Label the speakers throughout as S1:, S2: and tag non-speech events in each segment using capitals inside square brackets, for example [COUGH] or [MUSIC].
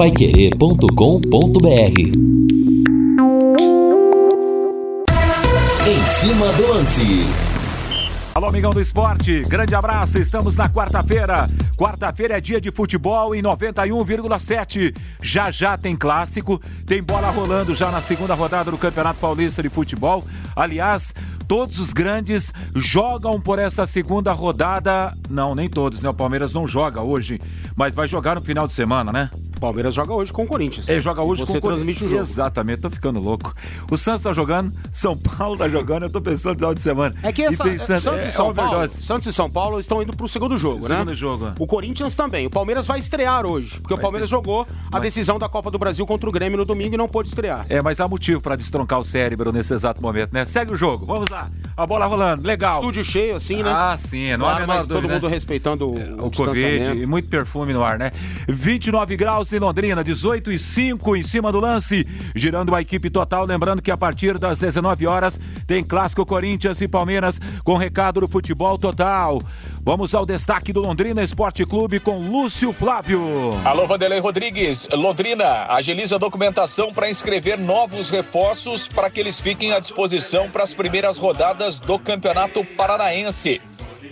S1: paiquerê.com.br Em cima do lance.
S2: Alô, amigão do esporte, grande abraço. Estamos na quarta-feira. Quarta-feira é dia de futebol em 91,7. Já já tem clássico, tem bola rolando já na segunda rodada do Campeonato Paulista de Futebol. Aliás, todos os grandes jogam por essa segunda rodada. Não, nem todos, né? O Palmeiras não joga hoje, mas vai jogar no final de semana, né?
S3: Palmeiras joga hoje com o Corinthians.
S2: Ele joga hoje
S3: Você
S2: com o
S3: transmite o jogo.
S2: Exatamente, tô ficando louco. O Santos tá jogando, São Paulo tá jogando, eu tô pensando no final de semana.
S3: É que essa,
S2: E pensando-
S3: Santos,
S2: é-
S3: e São
S2: é
S3: Paulo,
S2: overdose.
S3: Santos e São Paulo estão indo pro segundo jogo, né?
S2: Segundo jogo, é.
S3: O Corinthians também. O Palmeiras vai estrear hoje, porque o
S2: Vai
S3: Palmeiras
S2: ter-
S3: jogou a
S2: vai-
S3: decisão da Copa do Brasil contra o Grêmio no domingo e não pôde estrear.
S2: É, mas há motivo pra destroncar o cérebro nesse exato momento, né? Segue o jogo, vamos lá. A bola rolando, legal.
S3: Estúdio cheio, assim, né?
S2: Ah, sim, não há a
S3: Claro,
S2: menor
S3: mas todo mundo
S2: né?
S3: respeitando o,
S2: o Covid
S3: distanciamento.
S2: e muito perfume no ar, né? 29 graus em Londrina, 18 e 5 em cima do lance, girando a equipe total. Lembrando que a partir das 19 horas tem clássico Corinthians e Palmeiras com recado do futebol total. Vamos ao destaque do Londrina Esporte Clube com Lúcio Flávio.
S4: Alô, Vanderlei Rodrigues. Londrina agiliza a documentação para inscrever novos reforços para que eles fiquem à disposição para as primeiras rodadas do Campeonato Paranaense.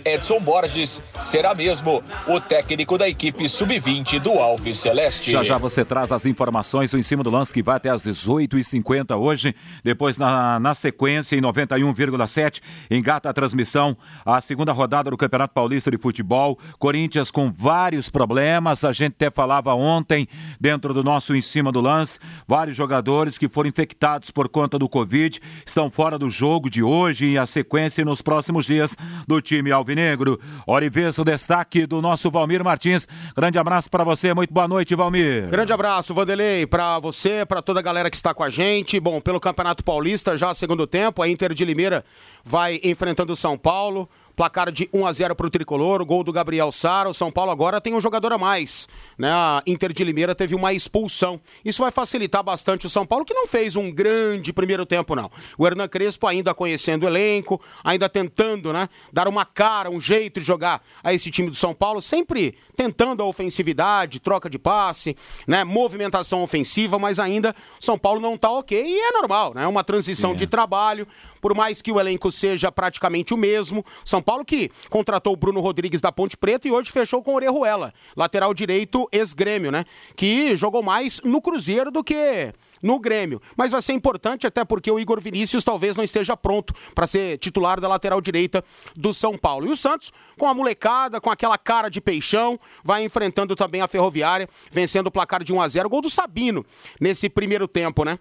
S4: Edson Borges será mesmo o técnico da equipe sub-20 do Alves Celeste.
S2: Já já você traz as informações do em cima do lance que vai até às 18h50 hoje. Depois, na, na sequência, em 91,7, engata a transmissão a segunda rodada do Campeonato Paulista de Futebol. Corinthians com vários problemas. A gente até falava ontem, dentro do nosso em cima do lance, vários jogadores que foram infectados por conta do Covid estão fora do jogo de hoje e a sequência nos próximos dias do time Alvinegro. Hora e vez o destaque do nosso Valmir Martins. Grande abraço para você, muito boa noite, Valmir.
S3: Grande abraço, Vanderlei, pra você, pra toda a galera que está com a gente. Bom, pelo Campeonato Paulista, já segundo tempo, a Inter de Limeira vai enfrentando o São Paulo. Placar de 1 a 0 para o tricolor, o gol do Gabriel Sara. O São Paulo agora tem um jogador a mais. Né? A Inter de Limeira teve uma expulsão. Isso vai facilitar bastante o São Paulo, que não fez um grande primeiro tempo, não. O Hernan Crespo ainda conhecendo o elenco, ainda tentando né, dar uma cara, um jeito de jogar a esse time do São Paulo, sempre tentando a ofensividade, troca de passe, né, movimentação ofensiva, mas ainda São Paulo não tá ok e é normal, né? É uma transição de trabalho, por mais que o elenco seja praticamente o mesmo. São Paulo que contratou o Bruno Rodrigues da Ponte Preta e hoje fechou com o Orejuela, lateral direito ex-grêmio, né? Que jogou mais no Cruzeiro do que no Grêmio. Mas vai ser importante até porque o Igor Vinícius talvez não esteja pronto para ser titular da lateral direita do São Paulo. E o Santos, com a molecada, com aquela cara de peixão, vai enfrentando também a Ferroviária, vencendo o placar de 1 a 0 Gol do Sabino nesse primeiro tempo, né?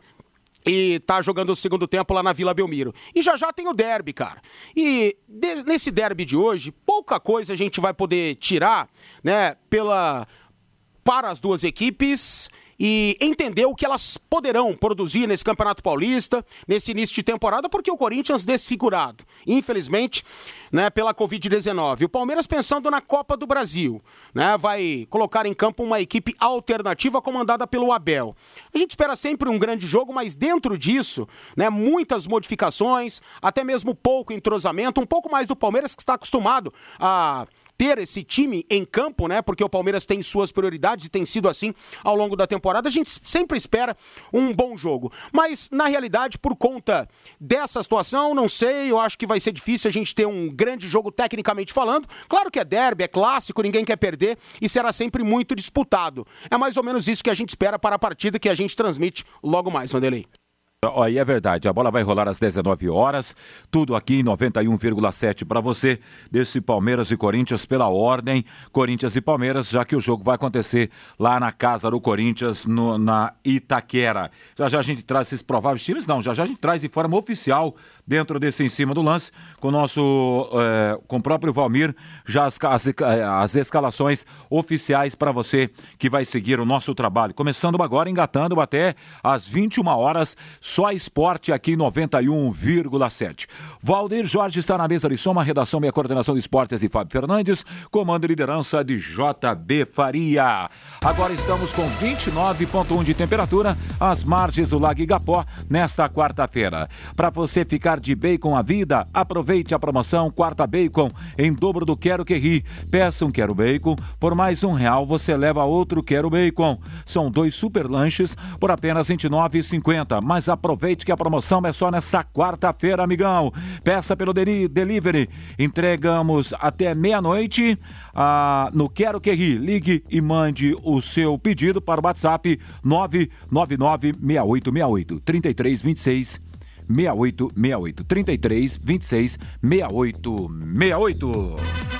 S3: E tá jogando o segundo tempo lá na Vila Belmiro. E já já tem o derby, cara. E de- nesse derby de hoje, pouca coisa a gente vai poder tirar, né, pela para as duas equipes e entender o que elas poderão produzir nesse Campeonato Paulista, nesse início de temporada, porque o Corinthians desfigurado, infelizmente, né, pela Covid-19. O Palmeiras pensando na Copa do Brasil, né, vai colocar em campo uma equipe alternativa comandada pelo Abel. A gente espera sempre um grande jogo, mas dentro disso, né, muitas modificações, até mesmo pouco entrosamento, um pouco mais do Palmeiras que está acostumado a ter esse time em campo, né? Porque o Palmeiras tem suas prioridades e tem sido assim ao longo da temporada. A gente sempre espera um bom jogo. Mas, na realidade, por conta dessa situação, não sei, eu acho que vai ser difícil a gente ter um grande jogo tecnicamente falando. Claro que é derby, é clássico, ninguém quer perder e será sempre muito disputado. É mais ou menos isso que a gente espera para a partida que a gente transmite logo mais, Vanderlei.
S2: E é verdade, a bola vai rolar às 19 horas, tudo aqui em 91,7 para você, desse Palmeiras e Corinthians pela ordem, Corinthians e Palmeiras, já que o jogo vai acontecer lá na casa do Corinthians, no- na Itaquera. Já já a gente traz esses prováveis times, não, já já a gente traz de forma oficial, dentro desse em cima do lance, com nosso, eh, com o próprio Valmir, já as, as, as escalações oficiais para você que vai seguir o nosso trabalho. Começando agora, engatando até às 21 horas, Só esporte aqui 91,7. Valdir Jorge está na mesa de soma, redação e a coordenação de esportes de Fábio Fernandes, comando e liderança de JB Faria. Agora estamos com 29,1 de temperatura às margens do Lago Igapó nesta quarta-feira. Para você ficar de bacon à vida, aproveite a promoção Quarta Bacon em dobro do Quero Que Ri. Peça um Quero Bacon, por mais um real você leva outro Quero Bacon. São dois super lanches por apenas R$ 29,50. Mas aproveite que a promoção é só nessa quarta-feira, amigão. Peça pelo delivery. Entregamos até meia-noite ah, no Quero Que Ri. Ligue e mande o seu pedido para o WhatsApp 999 6868 3326 6868 33 26 68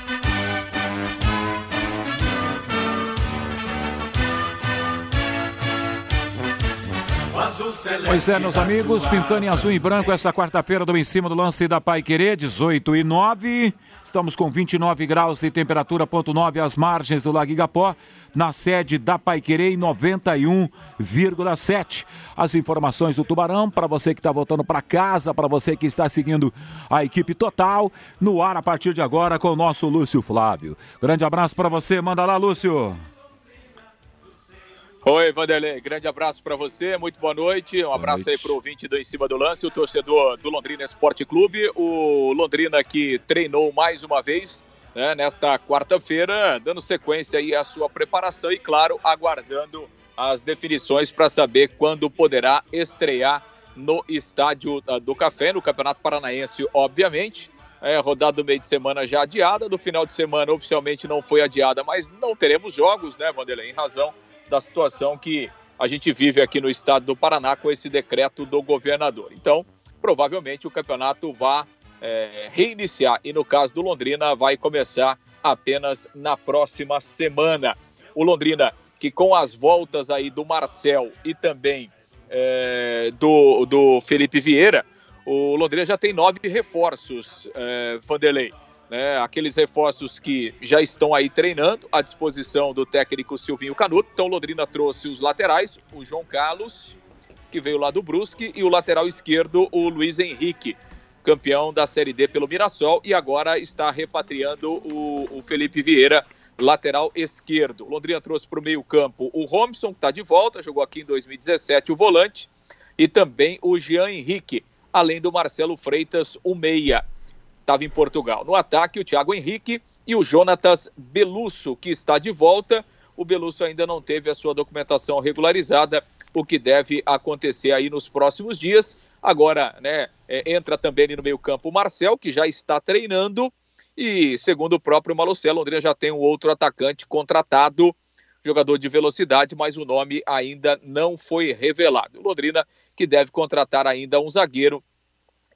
S2: Pois é, meus amigos, pintando em azul e branco essa quarta-feira do Em Cima do Lance da Pai Querer, 18 e 9. Estamos com 29 graus de temperatura, ponto 9 às margens do Lago Igapó, na sede da Pai Querer em 91,7. As informações do Tubarão, para você que está voltando para casa, para você que está seguindo a equipe total, no ar a partir de agora com o nosso Lúcio Flávio. Grande abraço para você, manda lá, Lúcio.
S4: Oi, Vanderlei, grande abraço para você, muito boa noite. Um boa abraço noite. aí para o ouvinte do Em Cima do Lance, o torcedor do Londrina Esporte Clube. O Londrina que treinou mais uma vez né, nesta quarta-feira, dando sequência aí à sua preparação e, claro, aguardando as definições para saber quando poderá estrear no Estádio ah, do Café, no Campeonato Paranaense, obviamente. É, rodada do meio de semana já adiada, do final de semana oficialmente não foi adiada, mas não teremos jogos, né, Vanderlei, em razão da situação que a gente vive aqui no estado do Paraná com esse decreto do governador. Então, provavelmente o campeonato vai é, reiniciar e no caso do Londrina vai começar apenas na próxima semana. O Londrina que com as voltas aí do Marcel e também é, do, do Felipe Vieira, o Londrina já tem nove reforços, é, Vanderlei né, aqueles reforços que já estão aí treinando à disposição do técnico Silvinho Canuto. Então, Londrina trouxe os laterais, o João Carlos, que veio lá do Brusque, e o lateral esquerdo, o Luiz Henrique, campeão da Série D pelo Mirassol, e agora está repatriando o, o Felipe Vieira, lateral esquerdo. Londrina trouxe para o meio-campo o Robson, que está de volta, jogou aqui em 2017 o volante, e também o Jean Henrique, além do Marcelo Freitas, o meia estava em Portugal. No ataque, o Thiago Henrique e o Jonatas Belusso, que está de volta. O Belusso ainda não teve a sua documentação regularizada, o que deve acontecer aí nos próximos dias. Agora, né, é, entra também no meio-campo o Marcel, que já está treinando. E segundo o próprio Malocelo, Londrina já tem um outro atacante contratado, jogador de velocidade, mas o nome ainda não foi revelado. Londrina que deve contratar ainda um zagueiro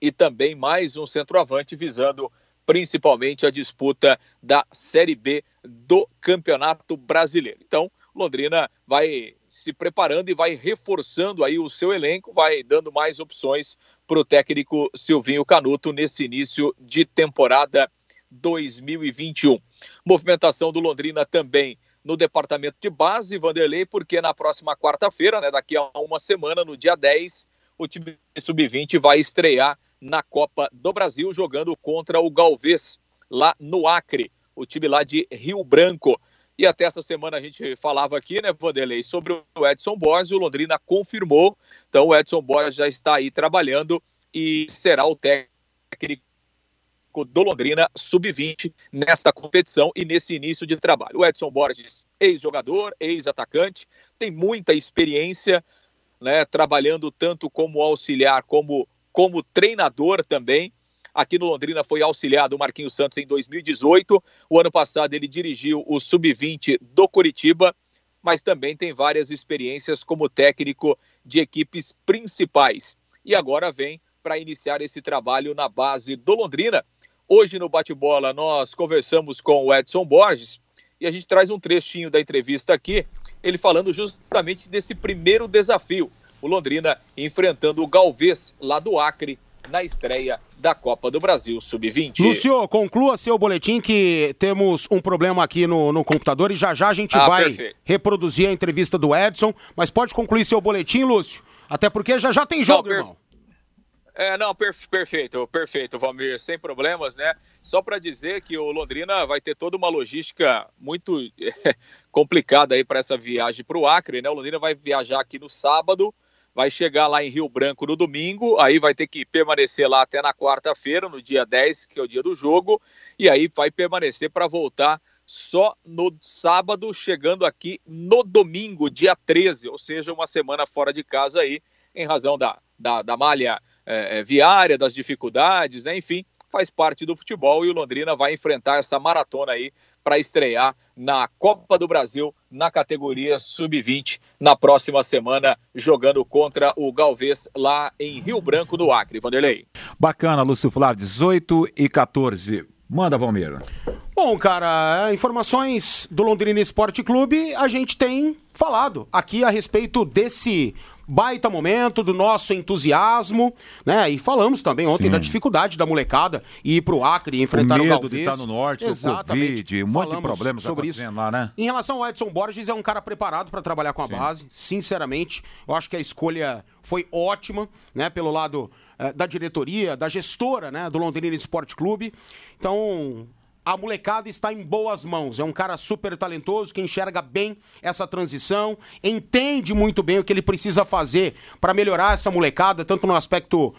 S4: e também mais um centroavante visando principalmente a disputa da Série B do Campeonato Brasileiro. Então, Londrina vai se preparando e vai reforçando aí o seu elenco, vai dando mais opções para o técnico Silvinho Canuto nesse início de temporada 2021. Movimentação do Londrina também no departamento de base, Vanderlei, porque na próxima quarta-feira, né, daqui a uma semana, no dia 10, o time sub-20 vai estrear na Copa do Brasil, jogando contra o Galvez, lá no Acre, o time lá de Rio Branco. E até essa semana a gente falava aqui, né, Vanderlei, sobre o Edson Borges, o Londrina confirmou. Então o Edson Borges já está aí trabalhando e será o técnico do Londrina sub-20 nesta competição e nesse início de trabalho. O Edson Borges, ex-jogador, ex-atacante, tem muita experiência, né, trabalhando tanto como auxiliar como como treinador também. Aqui no Londrina foi auxiliado o Marquinhos Santos em 2018. O ano passado ele dirigiu o Sub-20 do Curitiba, mas também tem várias experiências como técnico de equipes principais. E agora vem para iniciar esse trabalho na base do Londrina. Hoje no bate-bola nós conversamos com o Edson Borges e a gente traz um trechinho da entrevista aqui, ele falando justamente desse primeiro desafio o Londrina enfrentando o Galvez, lá do Acre, na estreia da Copa do Brasil Sub-20.
S3: Lúcio, conclua seu boletim que temos um problema aqui no, no computador e já já a gente ah, vai perfeito. reproduzir a entrevista do Edson, mas pode concluir seu boletim, Lúcio? Até porque já já tem jogo, não, irmão.
S4: É, não, perfe perfeito, perfeito, Valmir, sem problemas, né? Só para dizer que o Londrina vai ter toda uma logística muito [LAUGHS] complicada aí para essa viagem para o Acre, né? O Londrina vai viajar aqui no sábado, vai chegar lá em Rio Branco no domingo, aí vai ter que permanecer lá até na quarta-feira, no dia 10, que é o dia do jogo, e aí vai permanecer para voltar só no sábado, chegando aqui no domingo, dia 13, ou seja, uma semana fora de casa aí, em razão da, da, da malha é, é, viária, das dificuldades, né? Enfim, faz parte do futebol e o Londrina vai enfrentar essa maratona aí para estrear na Copa do Brasil na categoria sub-20 na próxima semana, jogando contra o Galvez lá em Rio Branco do Acre. Vanderlei.
S2: Bacana, Lúcio Flávio, 18 e 14. Manda, Valmir.
S3: Bom, cara, informações do Londrina Esporte Clube, a gente tem falado aqui a respeito desse baita momento, do nosso entusiasmo, né? E falamos também ontem Sim. da dificuldade da molecada ir pro Acre e enfrentar o,
S2: medo
S3: o Galvez.
S2: de estar no norte, Exatamente. o Covid, um monte de problemas
S3: sobre isso. lá, né? Em relação ao Edson Borges, é um cara preparado para trabalhar com a Sim. base, sinceramente. Eu acho que a escolha foi ótima, né? Pelo lado eh, da diretoria, da gestora, né? Do Londrina Esporte Clube. Então, a molecada está em boas mãos. É um cara super talentoso que enxerga bem essa transição, entende muito bem o que ele precisa fazer para melhorar essa molecada, tanto no aspecto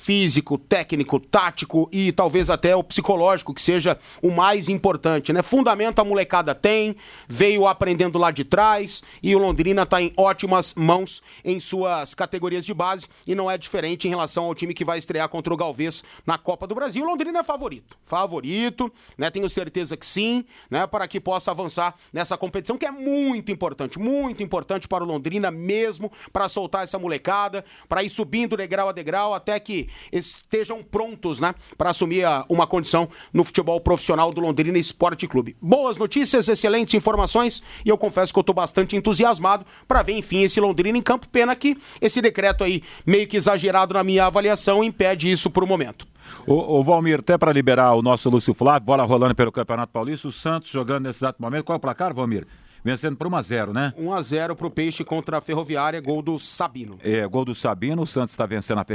S3: físico, técnico, tático e talvez até o psicológico, que seja o mais importante, né? Fundamento a molecada tem, veio aprendendo lá de trás e o Londrina está em ótimas mãos em suas categorias de base e não é diferente em relação ao time que vai estrear contra o Galvez na Copa do Brasil. O Londrina é favorito, favorito, né? Tenho certeza que sim, né? Para que possa avançar nessa competição que é muito importante, muito importante para o Londrina mesmo, para soltar essa molecada, para ir subindo degrau a degrau até que estejam prontos, né, para assumir a, uma condição no futebol profissional do Londrina Esporte Clube. Boas notícias, excelentes informações e eu confesso que eu estou bastante entusiasmado para ver, enfim, esse Londrina em campo. Pena que esse decreto aí, meio que exagerado na minha avaliação, impede isso por um momento.
S2: O, o Valmir, até para liberar o nosso Lúcio Flávio, bola rolando pelo Campeonato Paulista, o Santos jogando nesse exato momento. Qual é o placar, Valmir? Vencendo por 1x0, né?
S3: 1x0 pro Peixe contra a Ferroviária, gol do Sabino.
S2: É, gol do Sabino, o Santos está vencendo a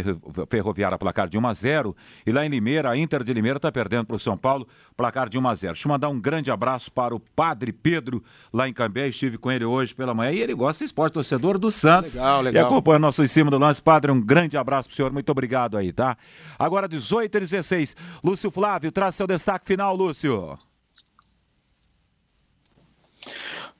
S2: Ferroviária, placar de 1x0. E lá em Limeira, a Inter de Limeira está perdendo pro São Paulo, placar de 1x0. Deixa eu mandar um grande abraço para o Padre Pedro, lá em Cambé, estive com ele hoje pela manhã, e ele gosta de esporte, torcedor do Santos.
S3: Legal, legal.
S2: E acompanha nosso em cima do lance. Padre, um grande abraço pro senhor, muito obrigado aí, tá? Agora 18 e 16, Lúcio Flávio, traz seu destaque final, Lúcio.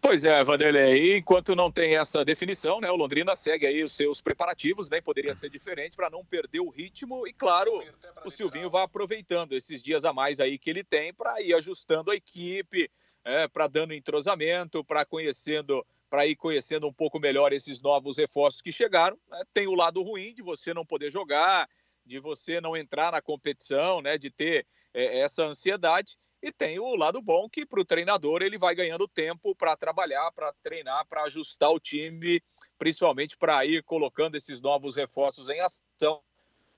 S4: Pois é, Vanderlei, enquanto não tem essa definição, né, o Londrina segue aí os seus preparativos, né, poderia ser diferente para não perder o ritmo e, claro, o Silvinho vai aproveitando esses dias a mais aí que ele tem para ir ajustando a equipe, é, para dando entrosamento, para conhecendo, para ir conhecendo um pouco melhor esses novos reforços que chegaram. Né? Tem o lado ruim de você não poder jogar, de você não entrar na competição, né, de ter é, essa ansiedade. E tem o lado bom que para o treinador ele vai ganhando tempo para trabalhar, para treinar, para ajustar o time, principalmente para ir colocando esses novos reforços em ação.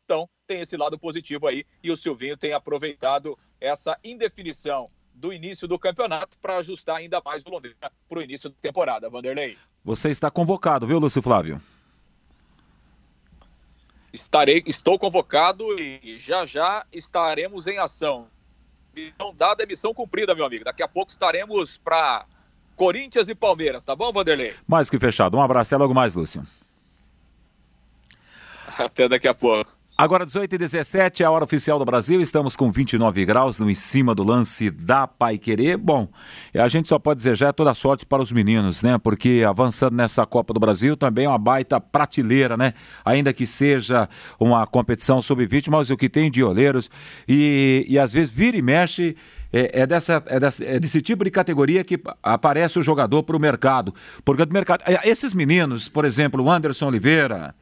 S4: Então, tem esse lado positivo aí e o Silvinho tem aproveitado essa indefinição do início do campeonato para ajustar ainda mais o Londrina para o início da temporada, Vanderlei.
S2: Você está convocado, viu, Lúcio Flávio?
S4: Estarei, estou convocado e já já estaremos em ação. Missão dada é missão cumprida, meu amigo. Daqui a pouco estaremos para Corinthians e Palmeiras, tá bom, Vanderlei?
S2: Mais que fechado. Um abraço, até logo mais, Lúcio.
S4: Até daqui a pouco.
S2: Agora 18 e 17 é a hora oficial do Brasil, estamos com 29 graus no em cima do lance da Pai Querer. Bom, a gente só pode desejar toda sorte para os meninos, né? Porque avançando nessa Copa do Brasil também é uma baita prateleira, né? Ainda que seja uma competição sub-20, mas o que tem de olheiros e, e às vezes vira e mexe é, é, dessa, é, dessa, é desse tipo de categoria que aparece o jogador para o mercado. Porque o mercado. É, esses meninos, por exemplo, o Anderson Oliveira,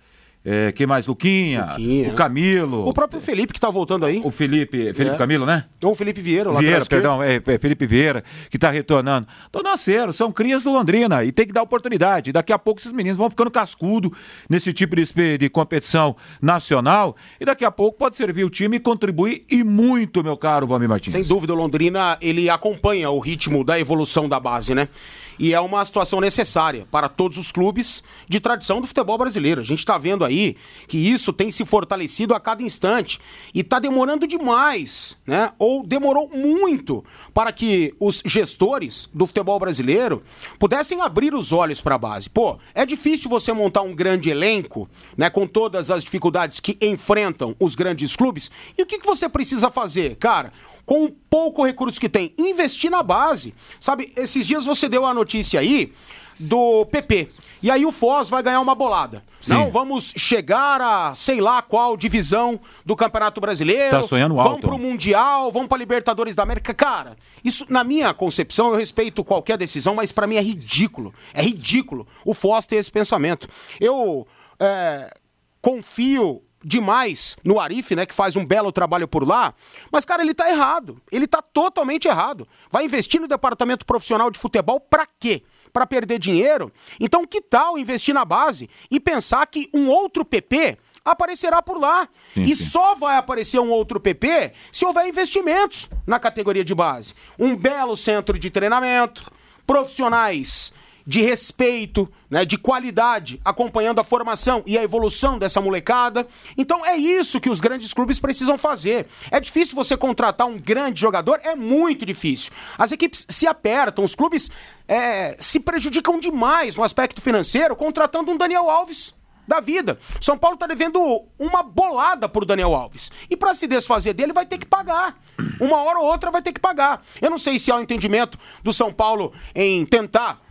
S2: é, quem mais? Luquinha, Luquinha, o Camilo.
S3: O próprio Felipe que tá voltando aí.
S2: O Felipe, Felipe é. Camilo, né?
S3: Ou o Felipe Vieira,
S2: lá Vieira, perdão, é, é, Felipe Vieira, que tá retornando. Então, nasceram, são crias do Londrina e tem que dar oportunidade. Daqui a pouco esses meninos vão ficando cascudo nesse tipo de, de competição nacional e daqui a pouco pode servir o time e contribuir e muito, meu caro Valmir Martins.
S3: Sem dúvida, o Londrina, ele acompanha o ritmo da evolução da base, né? E é uma situação necessária para todos os clubes de tradição do futebol brasileiro. A gente está vendo aí que isso tem se fortalecido a cada instante e está demorando demais, né? Ou demorou muito para que os gestores do futebol brasileiro pudessem abrir os olhos para a base. Pô, é difícil você montar um grande elenco, né? Com todas as dificuldades que enfrentam os grandes clubes. E o que, que você precisa fazer, cara? com pouco recurso que tem, investir na base. Sabe, esses dias você deu a notícia aí do PP. E aí o Foz vai ganhar uma bolada. Sim. Não, vamos chegar a sei lá qual divisão do Campeonato Brasileiro.
S2: Tá sonhando
S3: alto.
S2: Vamos
S3: pro Mundial, vamos pra Libertadores da América. Cara, isso, na minha concepção, eu respeito qualquer decisão, mas para mim é ridículo. É ridículo o Foz ter esse pensamento. Eu é, confio demais no Arif, né, que faz um belo trabalho por lá, mas cara, ele tá errado. Ele tá totalmente errado. Vai investir no departamento profissional de futebol para quê? Para perder dinheiro? Então, que tal investir na base e pensar que um outro PP aparecerá por lá. Sim, e sim. só vai aparecer um outro PP se houver investimentos na categoria de base. Um belo centro de treinamento, profissionais de respeito, né, de qualidade, acompanhando a formação e a evolução dessa molecada. Então é isso que os grandes clubes precisam fazer. É difícil você contratar um grande jogador, é muito difícil. As equipes se apertam, os clubes é, se prejudicam demais no aspecto financeiro contratando um Daniel Alves da vida. São Paulo está devendo uma bolada pro Daniel Alves. E para se desfazer dele vai ter que pagar. Uma hora ou outra vai ter que pagar. Eu não sei se há o um entendimento do São Paulo em tentar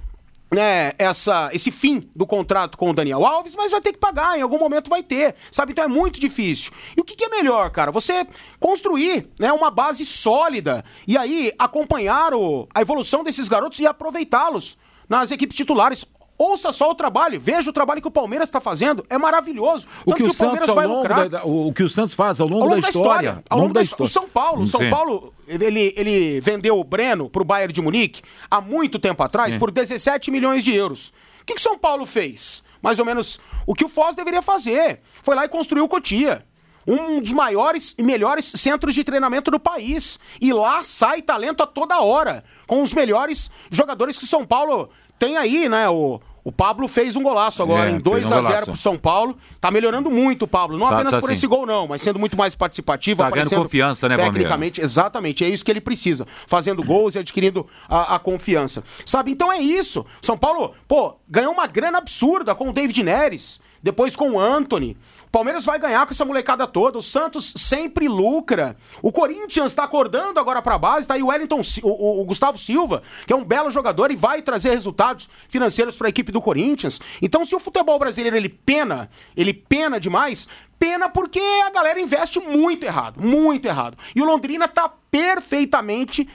S3: né, essa, esse fim do contrato com o Daniel Alves, mas vai ter que pagar, em algum momento vai ter, sabe? Então é muito difícil. E o que, que é melhor, cara? Você construir né, uma base sólida e aí acompanhar o, a evolução desses garotos e aproveitá-los nas equipes titulares. Ouça só o trabalho, veja o trabalho que o Palmeiras está fazendo, é maravilhoso.
S2: O que, o, que o Santos vai lucrar. Da, o, que o Santos faz ao longo, ao longo da, da, história, história
S3: ao longo da, da história. O São Paulo, o São Paulo, ele, ele vendeu o Breno para o Bayern de Munique há muito tempo atrás Sim. por 17 milhões de euros. O que o São Paulo fez? Mais ou menos o que o Foz deveria fazer. Foi lá e construiu o Cotia um dos maiores e melhores centros de treinamento do país. E lá sai talento a toda hora, com os melhores jogadores que São Paulo tem aí, né? O, o Pablo fez um golaço agora, é, em 2 a 0 pro São Paulo. Tá melhorando muito o Pablo. Não tá, apenas tá por assim. esse gol, não, mas sendo muito mais participativo,
S2: tá ganhando confiança, né,
S3: Tecnicamente, exatamente. É isso que ele precisa. Fazendo gols e adquirindo a, a, confiança. Sabe? Então é isso. São Paulo, pô, ganhou uma grana absurda com o David Neres depois com o Anthony. Palmeiras vai ganhar com essa molecada toda. O Santos sempre lucra. O Corinthians está acordando agora para base. Tá aí o Wellington, o, o, Gustavo Silva, que é um belo jogador e vai trazer resultados financeiros para a equipe do Corinthians. Então, se o futebol brasileiro ele pena, ele pena demais, pena porque a galera investe muito errado, muito errado. E o Londrina tá perfeitamente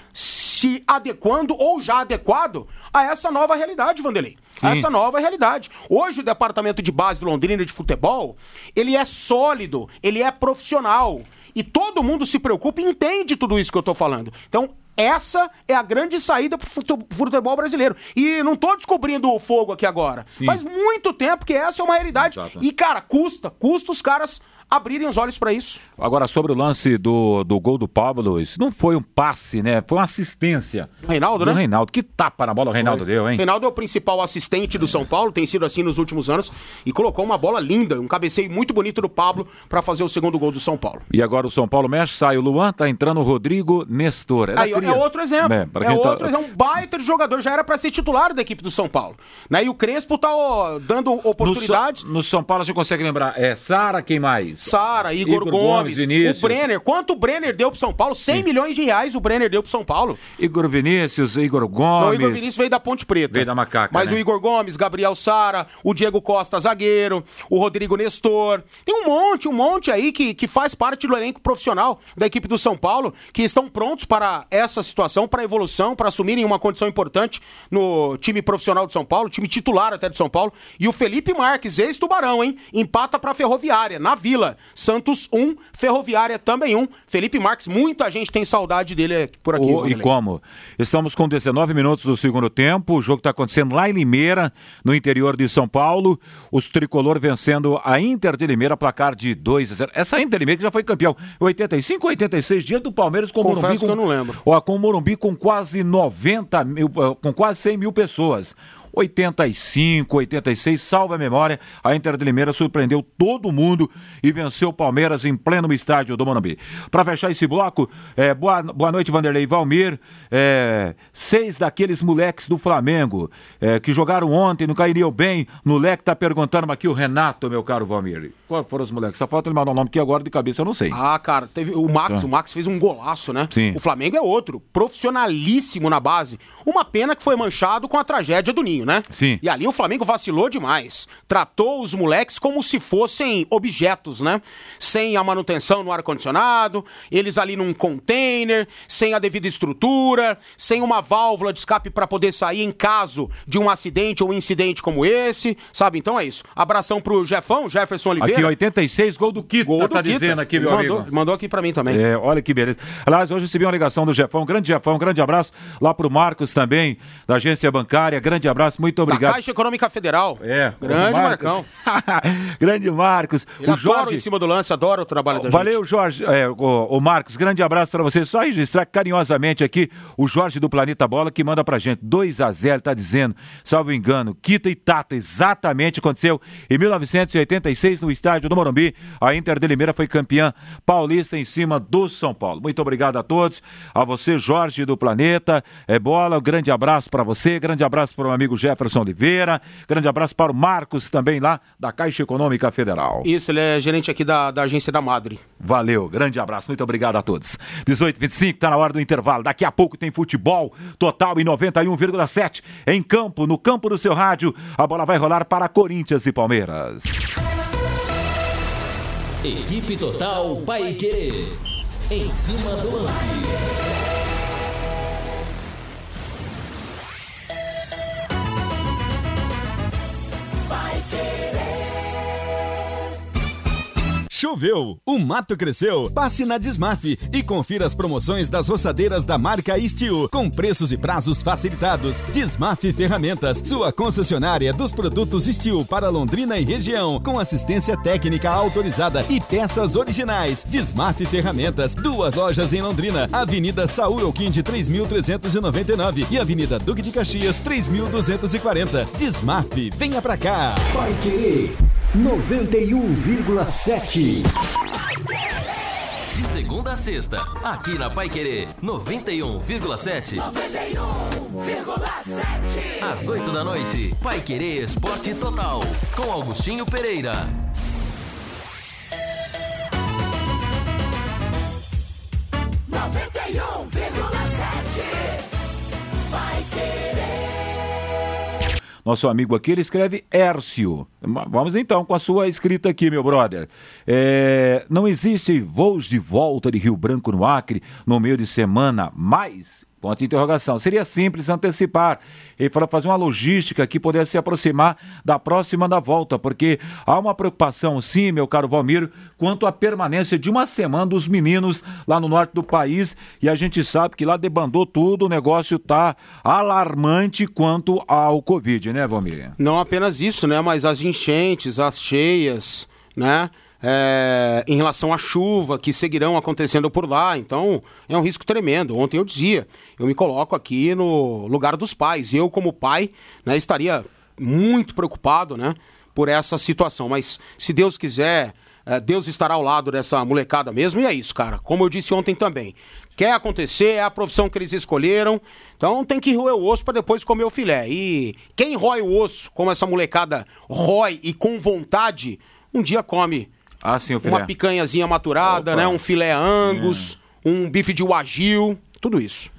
S3: se adequando ou já adequado a essa nova realidade, Vanderlei. Sim. A essa nova realidade. Hoje o departamento de base do Londrina de futebol, ele é sólido, ele é profissional. E todo mundo se preocupa e entende tudo isso que eu tô falando. Então, essa é a grande saída pro futebol brasileiro. E não tô descobrindo o fogo aqui agora. Sim. Faz muito tempo que essa é uma realidade. Exato. E, cara, custa, custa os caras abrirem os olhos para isso.
S2: Agora, sobre o lance do, do gol do Pablo, isso não foi um passe, né? Foi uma assistência.
S3: Reinaldo,
S2: do
S3: né?
S2: Reinaldo. Que tapa na bola o Reinaldo foi. deu, hein?
S3: Reinaldo é o principal assistente do São Paulo, tem sido assim nos últimos anos, e colocou uma bola linda, um cabeceio muito bonito do Pablo para fazer o segundo gol do São Paulo.
S2: E agora o São Paulo mexe, sai o Luan, tá entrando o Rodrigo Nestor.
S3: Aí, é outro exemplo. É, é outro tá... é um baita de jogador, já era para ser titular da equipe do São Paulo. Né? E o Crespo tá ó, dando oportunidades.
S2: No, no, São Paulo você consegue lembrar, é Sara, quem mais?
S3: Sara, Igor Igor, Gomes, Gomes o Brenner. Quanto o Brenner deu pro São Paulo? 100 Sim. milhões de reais o Brenner deu pro São Paulo.
S2: Igor Vinícius, Igor Gomes. Não, o
S3: Igor Vinícius veio da Ponte Preta.
S2: Veio da Macaca.
S3: Mas
S2: né?
S3: o Igor Gomes, Gabriel Sara, o Diego Costa, zagueiro, o Rodrigo Nestor. Tem um monte, um monte aí que, que faz parte do elenco profissional da equipe do São Paulo, que estão prontos para essa situação, para a evolução, para assumirem uma condição importante no time profissional de São Paulo, time titular até de São Paulo. E o Felipe Marques, ex-tubarão, hein? Empata pra Ferroviária, na Vila. Vila, Santos 1, Ferroviária também 1. Felipe Marques, muita gente tem saudade dele por aqui.
S2: Oh, e como? Estamos com 19 minutos do segundo tempo, o jogo está acontecendo lá em Limeira, no interior de São Paulo. Os tricolor vencendo a Inter de Limeira, placar de 2 a 0. Essa Inter de Limeira que já foi campeão 85 ou 86 dias do Palmeiras com o Morumbi.
S3: Com, que eu não lembro.
S2: Ó, com o Morumbi com quase 90 mil, com quase 100 mil pessoas. 85, 86, salva a memória, a Inter de Limeira surpreendeu todo mundo e venceu o Palmeiras em pleno estádio do Morumbi. Para fechar esse bloco, é, boa, boa noite, Vanderlei Valmir. É, seis daqueles moleques do Flamengo é, que jogaram ontem, não cairiam bem. No leque tá perguntando aqui o Renato, meu caro Valmir. Qual foram os moleques? Só falta ele mandar o nome que agora de cabeça eu não sei.
S3: Ah, cara, teve o Max, tá. o Max fez um golaço, né?
S2: Sim.
S3: O Flamengo é outro, profissionalíssimo na base. Uma pena que foi manchado com a tragédia do Ninho, né?
S2: Sim.
S3: E ali o Flamengo vacilou demais. Tratou os moleques como se fossem objetos, né? Sem a manutenção no ar-condicionado, eles ali num container, sem a devida estrutura, sem uma válvula de escape para poder sair em caso de um acidente ou incidente como esse, sabe? Então é isso. Abração pro Jefão, Jefferson Oliveira.
S2: Aqui, 86, gol do Kita, gol do tá Kita. dizendo aqui, meu
S3: mandou,
S2: amigo.
S3: Mandou aqui para mim também.
S2: É, olha que beleza. Aliás, hoje recebi uma ligação do Jefão, grande Jefão, grande abraço lá pro Marcos também, da agência bancária, grande abraço, muito obrigado. Da
S3: Caixa Econômica Federal.
S2: É.
S3: Grande Marcão. [LAUGHS]
S2: grande Marcos.
S3: Ele o Jorge em cima do lance, adora o trabalho da
S2: Valeu,
S3: gente.
S2: Jorge. É, o, o, Marcos, grande abraço para você. Só registrar carinhosamente aqui o Jorge do Planeta Bola que manda pra gente 2 a 0 tá dizendo, salvo engano, Kita e Tata, exatamente aconteceu em 1986 no estádio do Morumbi. A Inter de Limeira foi campeã paulista em cima do São Paulo. Muito obrigado a todos, a você, Jorge do Planeta. É bola, um grande abraço para você, grande abraço para o amigo Jefferson Oliveira, grande abraço para o Marcos também lá da Caixa Econômica Federal.
S3: Isso, ele é gerente aqui da, da agência da Madre.
S2: Valeu, grande abraço, muito obrigado a todos. 18h25, tá na hora do intervalo. Daqui a pouco tem futebol total em 91,7 em campo, no campo do seu rádio. A bola vai rolar para Corinthians e Palmeiras.
S1: Equipe Total Paique. Em cima do lance.
S5: Choveu, o mato cresceu. Passe na Desmaf e confira as promoções das roçadeiras da marca Steel, com preços e prazos facilitados. Desmaf Ferramentas, sua concessionária dos produtos Steel para Londrina e região, com assistência técnica autorizada e peças originais. Desmaf Ferramentas, duas lojas em Londrina, Avenida Saúl Elquinde 3399 e Avenida Duque de Caxias 3240. Desmaf, venha pra cá.
S6: Vai 91,7
S1: de segunda a sexta, aqui na Pai Querer 91,7. 91,7. Às 8 da noite, Pai Querer Esporte Total, com Augustinho Pereira.
S2: Nosso amigo aqui, ele escreve Hércio. Vamos então com a sua escrita aqui, meu brother. É, não existe voos de volta de Rio Branco no Acre no meio de semana, mas Ponto de interrogação. Seria simples antecipar. Ele falou fazer uma logística que pudesse se aproximar da próxima da volta, porque há uma preocupação, sim, meu caro Valmir, quanto à permanência de uma semana dos meninos lá no norte do país. E a gente sabe que lá debandou tudo, o negócio está alarmante quanto ao Covid, né, Valmir?
S3: Não apenas isso, né? Mas as enchentes, as cheias, né? É, em relação à chuva que seguirão acontecendo por lá. Então, é um risco tremendo. Ontem eu dizia, eu me coloco aqui no lugar dos pais. Eu, como pai, né, estaria muito preocupado né, por essa situação. Mas, se Deus quiser, é, Deus estará ao lado dessa molecada mesmo. E é isso, cara. Como eu disse ontem também. Quer acontecer, é a profissão que eles escolheram. Então tem que roer o osso para depois comer o filé. E quem rói o osso, como essa molecada rói e com vontade, um dia come
S2: ah, sim, o filé.
S3: Uma picanhazinha maturada, Opa. né? Um filé angus, é. um bife de wagyu, tudo isso.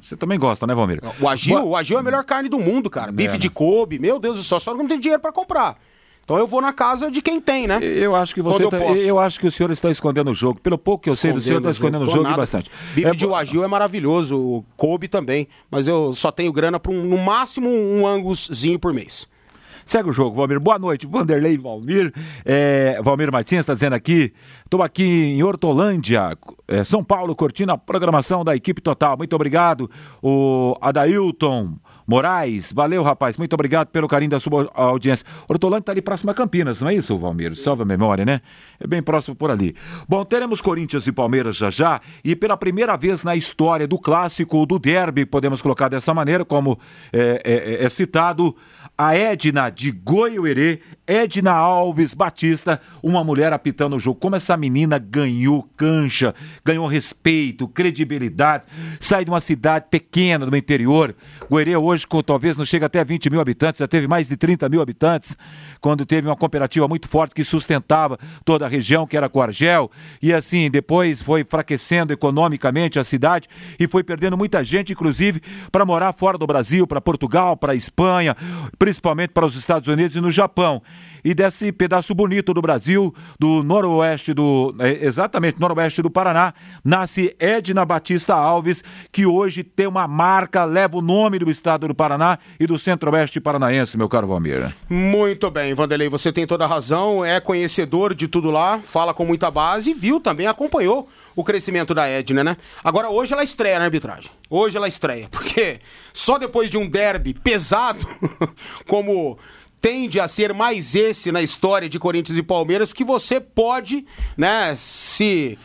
S2: Você também gosta, né, Valmir?
S3: O wagyu, o wagyu é a melhor carne do mundo, cara. É, bife né? de Kobe, meu Deus do céu, só não tem dinheiro para comprar. Então eu vou na casa de quem tem, né?
S2: Eu acho que você tá, eu, eu, acho que o senhor está escondendo o jogo. Pelo pouco que eu sei do senhor, está escondendo o jogo bastante.
S3: Bife é, de wagyu é maravilhoso, o Kobe também, mas eu só tenho grana para um, no máximo um anguszinho por mês.
S2: Segue o jogo, Valmir. Boa noite, Vanderlei Valmir. É, Valmir Martins está dizendo aqui. Estou aqui em Hortolândia, é, São Paulo, curtindo a programação da equipe total. Muito obrigado, o Adailton. Moraes, valeu rapaz, muito obrigado pelo carinho da sua audiência. Hortolândia está ali próximo a Campinas, não é isso, Valmir? Salve a memória, né? É bem próximo por ali. Bom, teremos Corinthians e Palmeiras já já e pela primeira vez na história do clássico, do derby, podemos colocar dessa maneira, como é, é, é, é citado, a Edna de Goiuerê, Edna Alves Batista, uma mulher apitando o jogo. Como essa menina ganhou cancha, ganhou respeito, credibilidade, sai de uma cidade pequena do interior. Goiuerê hoje talvez não chega até 20 mil habitantes, já teve mais de 30 mil habitantes, quando teve uma cooperativa muito forte que sustentava toda a região, que era Coargel, e assim, depois foi enfraquecendo economicamente a cidade e foi perdendo muita gente, inclusive, para morar fora do Brasil, para Portugal, para Espanha, principalmente para os Estados Unidos e no Japão. E desse pedaço bonito do Brasil, do noroeste do. É, exatamente, noroeste do Paraná, nasce Edna Batista Alves, que hoje tem uma marca, leva o nome do estado do Paraná e do centro-oeste paranaense, meu caro Valmir.
S3: Muito bem, Vanderlei, você tem toda a razão, é conhecedor de tudo lá, fala com muita base viu também, acompanhou o crescimento da Edna, né? Agora, hoje ela estreia na arbitragem. Hoje ela estreia, porque só depois de um derby pesado, [LAUGHS] como tende a ser mais esse na história de Corinthians e Palmeiras, que você pode, né, se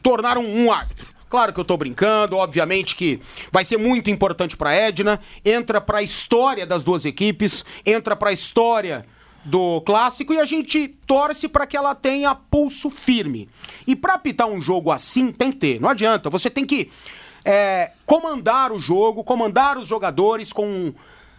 S3: tornar um, um árbitro. Claro que eu tô brincando, obviamente que vai ser muito importante para Edna, entra para a história das duas equipes, entra para a história do clássico e a gente torce para que ela tenha pulso firme. E para apitar um jogo assim tem que ter, não adianta, você tem que é, comandar o jogo, comandar os jogadores com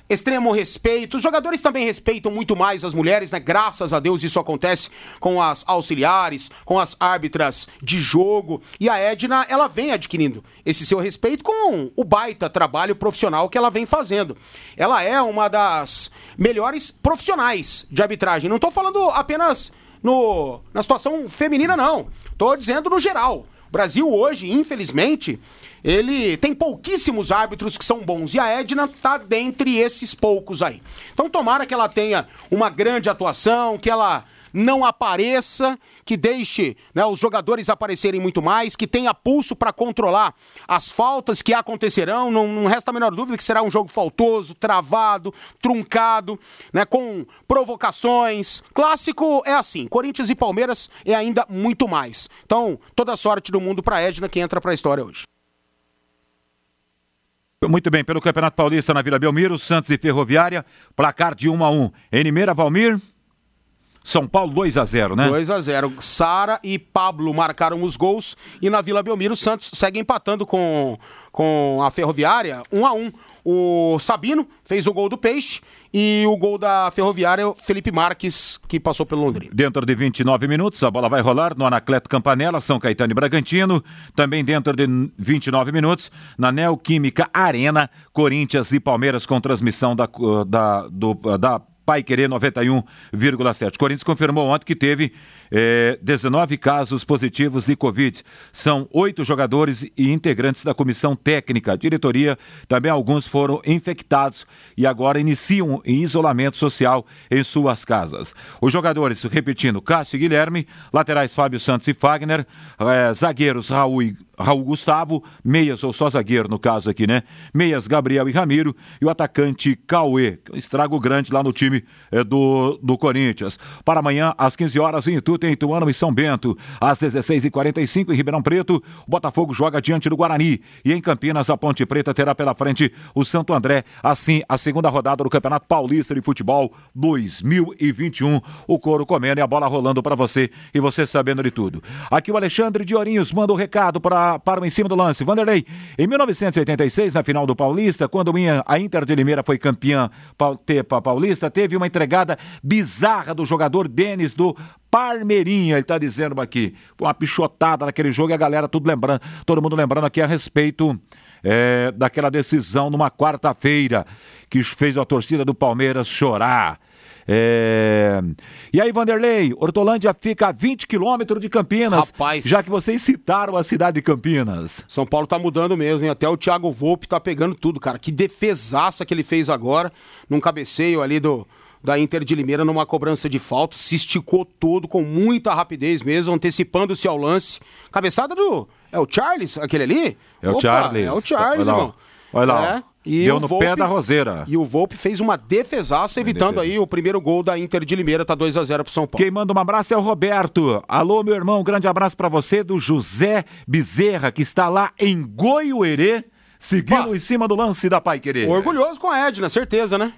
S3: extremo respeito. Os jogadores também respeitam muito mais as mulheres, né? Graças a Deus isso acontece com as auxiliares, com as árbitras de jogo. E a Edna, ela vem adquirindo esse seu respeito com o baita trabalho profissional que ela vem fazendo. Ela é uma das melhores profissionais de arbitragem. Não estou falando apenas no, na situação feminina, não. Estou dizendo no geral. O Brasil hoje, infelizmente, ele tem pouquíssimos árbitros que são bons e a Edna tá dentre esses poucos aí. Então tomara que ela tenha uma grande atuação, que ela não apareça, que deixe né, os jogadores aparecerem muito mais, que tenha pulso para controlar as faltas que acontecerão. Não, não, resta a menor dúvida que será um jogo faltoso, travado, truncado, né, com provocações. Clássico é assim. Corinthians e Palmeiras é ainda muito mais. Então, toda sorte do mundo para Edna que entra para a história hoje.
S2: Muito bem, pelo Campeonato Paulista na Vila Belmiro, Santos e Ferroviária, placar de 1 a 1. Em Limeira, Valmir. São Paulo 2 a 0, né?
S3: 2 a 0. Sara e Pablo marcaram os gols e na Vila Belmiro o Santos segue empatando com, com a Ferroviária 1 a 1. O Sabino fez o gol do Peixe e o gol da Ferroviária, Felipe Marques, que passou pelo Londrina.
S2: Dentro de 29 minutos, a bola vai rolar no Anacleto Campanella, São Caetano e Bragantino. Também dentro de 29 minutos, na Neoquímica Arena, Corinthians e Palmeiras com transmissão da, da, do, da Pai Querer 91,7. Corinthians confirmou ontem que teve é, 19 casos positivos de Covid. São oito jogadores e integrantes da comissão técnica, diretoria. Também alguns foram infectados e agora iniciam em isolamento social em suas casas. Os jogadores, repetindo, Cássio e Guilherme, laterais Fábio Santos e Fagner, é, zagueiros Raul e Raul Gustavo, meias ou só zagueiro no caso aqui, né? Meias Gabriel e Ramiro e o atacante Cauê, estrago grande lá no time é, do, do Corinthians. Para amanhã, às 15 horas, em Itu, tem Ituano e São Bento. Às 16h45, em Ribeirão Preto, o Botafogo joga diante do Guarani. E em Campinas, a Ponte Preta terá pela frente o Santo André. Assim, a segunda rodada do Campeonato Paulista de Futebol 2021. O couro comendo e a bola rolando para você e você sabendo de tudo. Aqui o Alexandre de Ourinhos manda o um recado para para o em cima do lance. Vanderlei, em 1986, na final do Paulista, quando a Inter de Limeira foi campeã paulista, teve uma entregada bizarra do jogador Denis do Parmeirinha, ele está dizendo aqui. Foi uma pichotada naquele jogo e a galera tudo lembrando, todo mundo lembrando aqui a respeito é, daquela decisão numa quarta-feira que fez a torcida do Palmeiras chorar. É... E aí, Vanderlei, Hortolândia fica a 20 quilômetros de Campinas. Rapaz. Já que vocês citaram a cidade de Campinas.
S3: São Paulo tá mudando mesmo, hein? Até o Thiago Volpe tá pegando tudo, cara. Que defesaça que ele fez agora, num cabeceio ali do, da Inter de Limeira numa cobrança de falta, se esticou todo com muita rapidez mesmo, antecipando-se ao lance. Cabeçada do. É o Charles, aquele ali?
S2: É o Opa, Charles.
S3: É o Charles,
S2: Olha
S3: irmão.
S2: Olha lá.
S3: É. E
S2: Deu no
S3: Volpe-
S2: pé da roseira.
S3: E o Volpe fez uma defesaça, evitando
S2: defesa.
S3: aí o primeiro gol da Inter de Limeira, tá 2 a 0 pro São Paulo.
S2: Quem manda um abraço é o Roberto. Alô, meu irmão, um grande abraço pra você do José Bezerra, que está lá em Goiuerê, seguindo em cima do lance da Pai Querer.
S3: Orgulhoso com a Edna, certeza, né?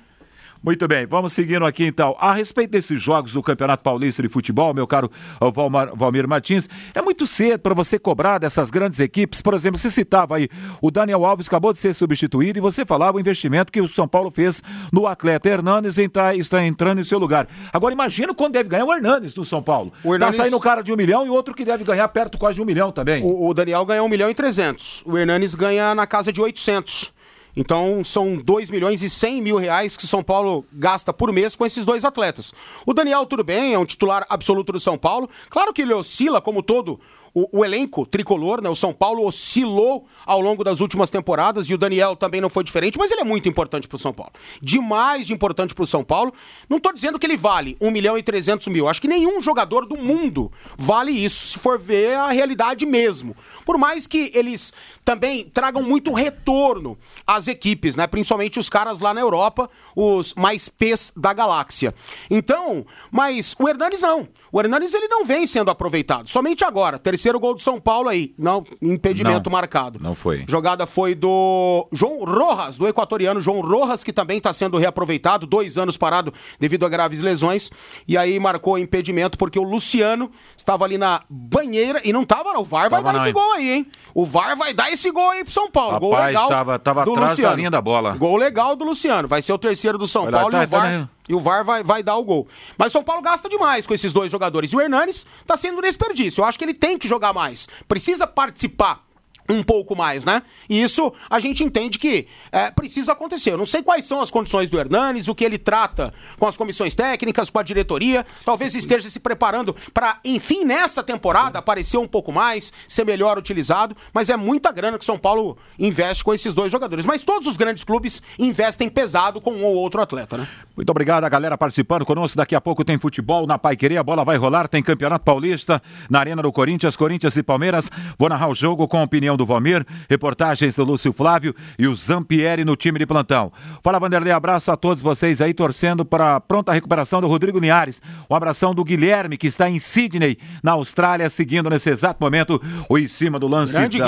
S2: Muito bem, vamos seguindo aqui então. A respeito desses jogos do Campeonato Paulista de Futebol, meu caro uh, Valmar- Valmir Martins, é muito cedo para você cobrar dessas grandes equipes. Por exemplo, você citava aí, o Daniel Alves acabou de ser substituído e você falava o investimento que o São Paulo fez no atleta Hernanes em tá- está entrando em seu lugar. Agora imagina quando deve ganhar o Hernanes do São Paulo.
S3: O Hernanes-
S2: Tá saindo um cara de um milhão e outro que deve ganhar perto quase de um milhão também.
S3: O, o Daniel ganhou 1 milhão e 300. O Hernanes ganha na casa de 800. Então são 2 milhões e 100 mil reais que o São Paulo gasta por mês com esses dois atletas. O Daniel, tudo bem, é um titular absoluto do São Paulo. Claro que ele oscila, como todo o, o elenco tricolor, né? O São Paulo oscilou ao longo das últimas temporadas e o Daniel também não foi diferente, mas ele é muito importante pro São Paulo. Demais de importante pro São Paulo. Não tô dizendo que ele vale 1 milhão e 300 mil. Acho que nenhum jogador do mundo vale isso, se for ver a realidade mesmo. Por mais que eles também tragam muito retorno às equipes, né? Principalmente os caras lá na Europa, os mais pés da galáxia. Então, mas o Hernanes não. O Hernanes ele não vem sendo aproveitado. Somente agora. Terceiro gol do São Paulo aí. Não, impedimento
S2: Não,
S3: marcado.
S2: não foi.
S3: Jogada foi do João Rojas, do equatoriano João Rojas, que também está sendo reaproveitado, dois anos parado devido a graves lesões. E aí marcou impedimento porque o Luciano estava ali na banheira e não estava, não. O VAR vai
S2: Tava
S3: dar
S2: não,
S3: esse gol aí, hein? O VAR vai dar esse gol aí pro São Paulo. gol
S2: Rapaz,
S3: legal.
S2: tava- tava
S3: do
S2: atrás da
S3: Luciano.
S2: linha da bola.
S3: Gol legal do Luciano. Vai ser o terceiro do São
S2: Olha
S3: Paulo
S2: tá-
S3: e o
S2: tá
S3: VAR. E o VAR vai, vai dar o gol. Mas o São Paulo gasta demais com esses dois jogadores. E o Hernanes tá sendo desperdício. Eu acho que ele tem que jogar mais. Precisa participar um pouco mais, né? E isso a gente entende que é, precisa acontecer. Eu não sei quais são as condições do Hernanes, o que ele trata com as comissões técnicas, com a diretoria. Talvez esteja se preparando para, enfim, nessa temporada aparecer um pouco mais, ser melhor utilizado. Mas é muita grana que São Paulo investe com esses dois jogadores. Mas todos os grandes clubes investem pesado com um ou outro atleta, né?
S2: Muito obrigado a galera participando conosco. Daqui a pouco tem futebol na Pai Querer, a bola vai rolar, tem Campeonato Paulista na Arena do Corinthians, Corinthians e Palmeiras. Vou narrar o jogo com a opinião do Valmir, reportagens do Lúcio Flávio e o Zampieri no time de plantão. Fala Vanderlei, abraço a todos vocês aí torcendo para a pronta recuperação do Rodrigo Linhares. Um abração do Guilherme que está em Sydney, na Austrália, seguindo nesse exato momento o em cima do lance
S3: Grande
S2: da.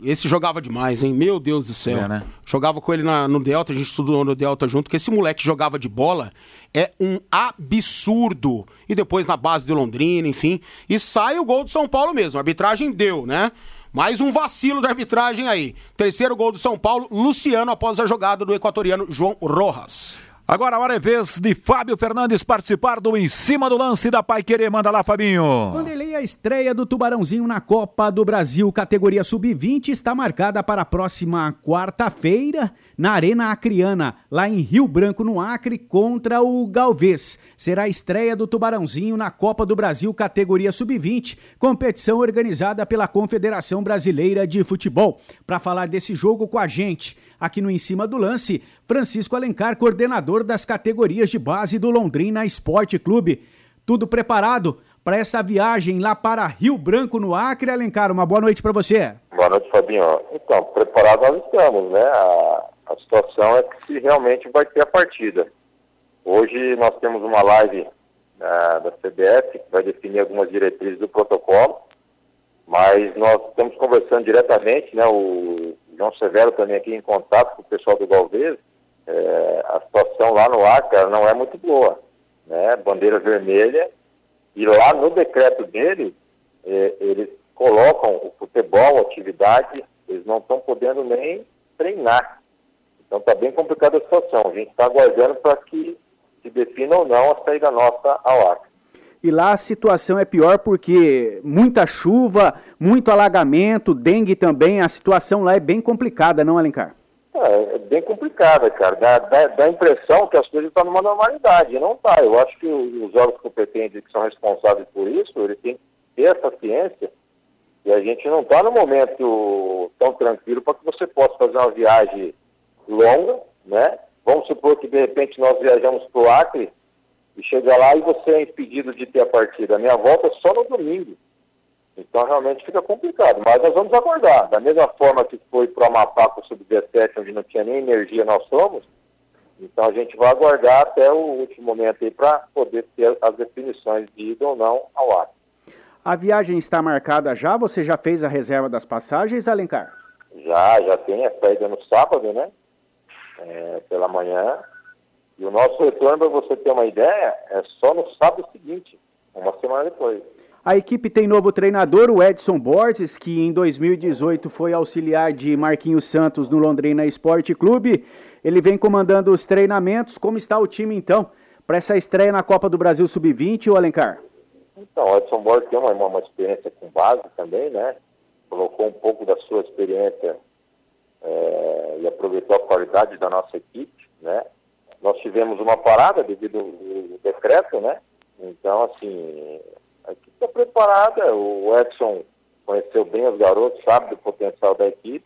S3: Esse jogava demais, hein? Meu Deus do céu.
S2: É, né?
S3: Jogava com ele na- no Delta, a gente estudou no Delta junto, que esse moleque jogava de bola é um absurdo. E depois na base de Londrina, enfim. E sai o gol do São Paulo mesmo. A arbitragem deu, né? Mais um vacilo da arbitragem aí. Terceiro gol do São Paulo, Luciano após a jogada do equatoriano João Rojas.
S2: Agora a hora é vez de Fábio Fernandes participar do Em Cima do Lance da Pai Querer. Manda lá, Fabinho.
S6: Vanderlei, a estreia do Tubarãozinho na Copa do Brasil, categoria Sub-20, está marcada para a próxima quarta-feira na Arena Acriana, lá em Rio Branco, no Acre, contra o Galvez. Será a estreia do Tubarãozinho na Copa do Brasil, categoria Sub-20, competição organizada pela Confederação Brasileira de Futebol. Para falar desse jogo com a gente, aqui no Em Cima do Lance, Francisco Alencar, coordenador das categorias de base do Londrina Esporte Clube. Tudo preparado para essa viagem lá para Rio Branco, no Acre. Alencar, uma boa noite para você.
S7: Boa noite, Fabinho. Então, preparado nós estamos, né? A, a situação é que se realmente vai ter a partida. Hoje nós temos uma live ah, da CBF que vai definir algumas diretrizes do protocolo, mas nós estamos conversando diretamente, né? O João Severo também aqui em contato com o pessoal do Galvez. Eh, a situação lá no Acre não é muito boa, né? Bandeira vermelha e lá no decreto dele, eh, eles colocam o futebol, a atividade, eles não estão podendo nem treinar. Então está bem complicada a situação. A gente está aguardando para que se defina ou não a saída nossa ao Acre.
S6: E lá a situação é pior porque muita chuva, muito alagamento, dengue também. A situação lá é bem complicada, não, Alencar?
S7: É, é bem complicada, cara. Dá, dá, dá a impressão que as coisas estão numa normalidade. Não está. Eu acho que os órgãos competentes que são responsáveis por isso, eles têm que ter essa ciência. E a gente não está no momento tão tranquilo para que você possa fazer uma viagem longa, né? Vamos supor que de repente nós viajamos para o Acre e chega lá e você é impedido de ter a partida. A minha volta é só no domingo. Então realmente fica complicado, mas nós vamos aguardar. Da mesma forma que foi para o Amapá com o Sub-17, onde não tinha nem energia, nós somos. Então a gente vai aguardar até o último momento aí para poder ter as definições de ida ou não ao ar.
S6: A viagem está marcada já? Você já fez a reserva das passagens, Alencar?
S7: Já, já tem a saída no sábado, né? É, pela manhã. E o nosso retorno, para você ter uma ideia, é só no sábado seguinte, uma semana depois.
S6: A equipe tem novo treinador, o Edson Borges, que em 2018 foi auxiliar de Marquinhos Santos no Londrina Esporte Clube. Ele vem comandando os treinamentos. Como está o time, então, para essa estreia na Copa do Brasil Sub-20, o Alencar?
S7: Então, o Edson Borges tem uma, uma experiência com base também, né? Colocou um pouco da sua experiência é, e aproveitou a qualidade da nossa equipe, né? Nós tivemos uma parada devido ao decreto, né? Então, assim, a equipe está preparada, o Edson conheceu bem os garotos, sabe do potencial da equipe.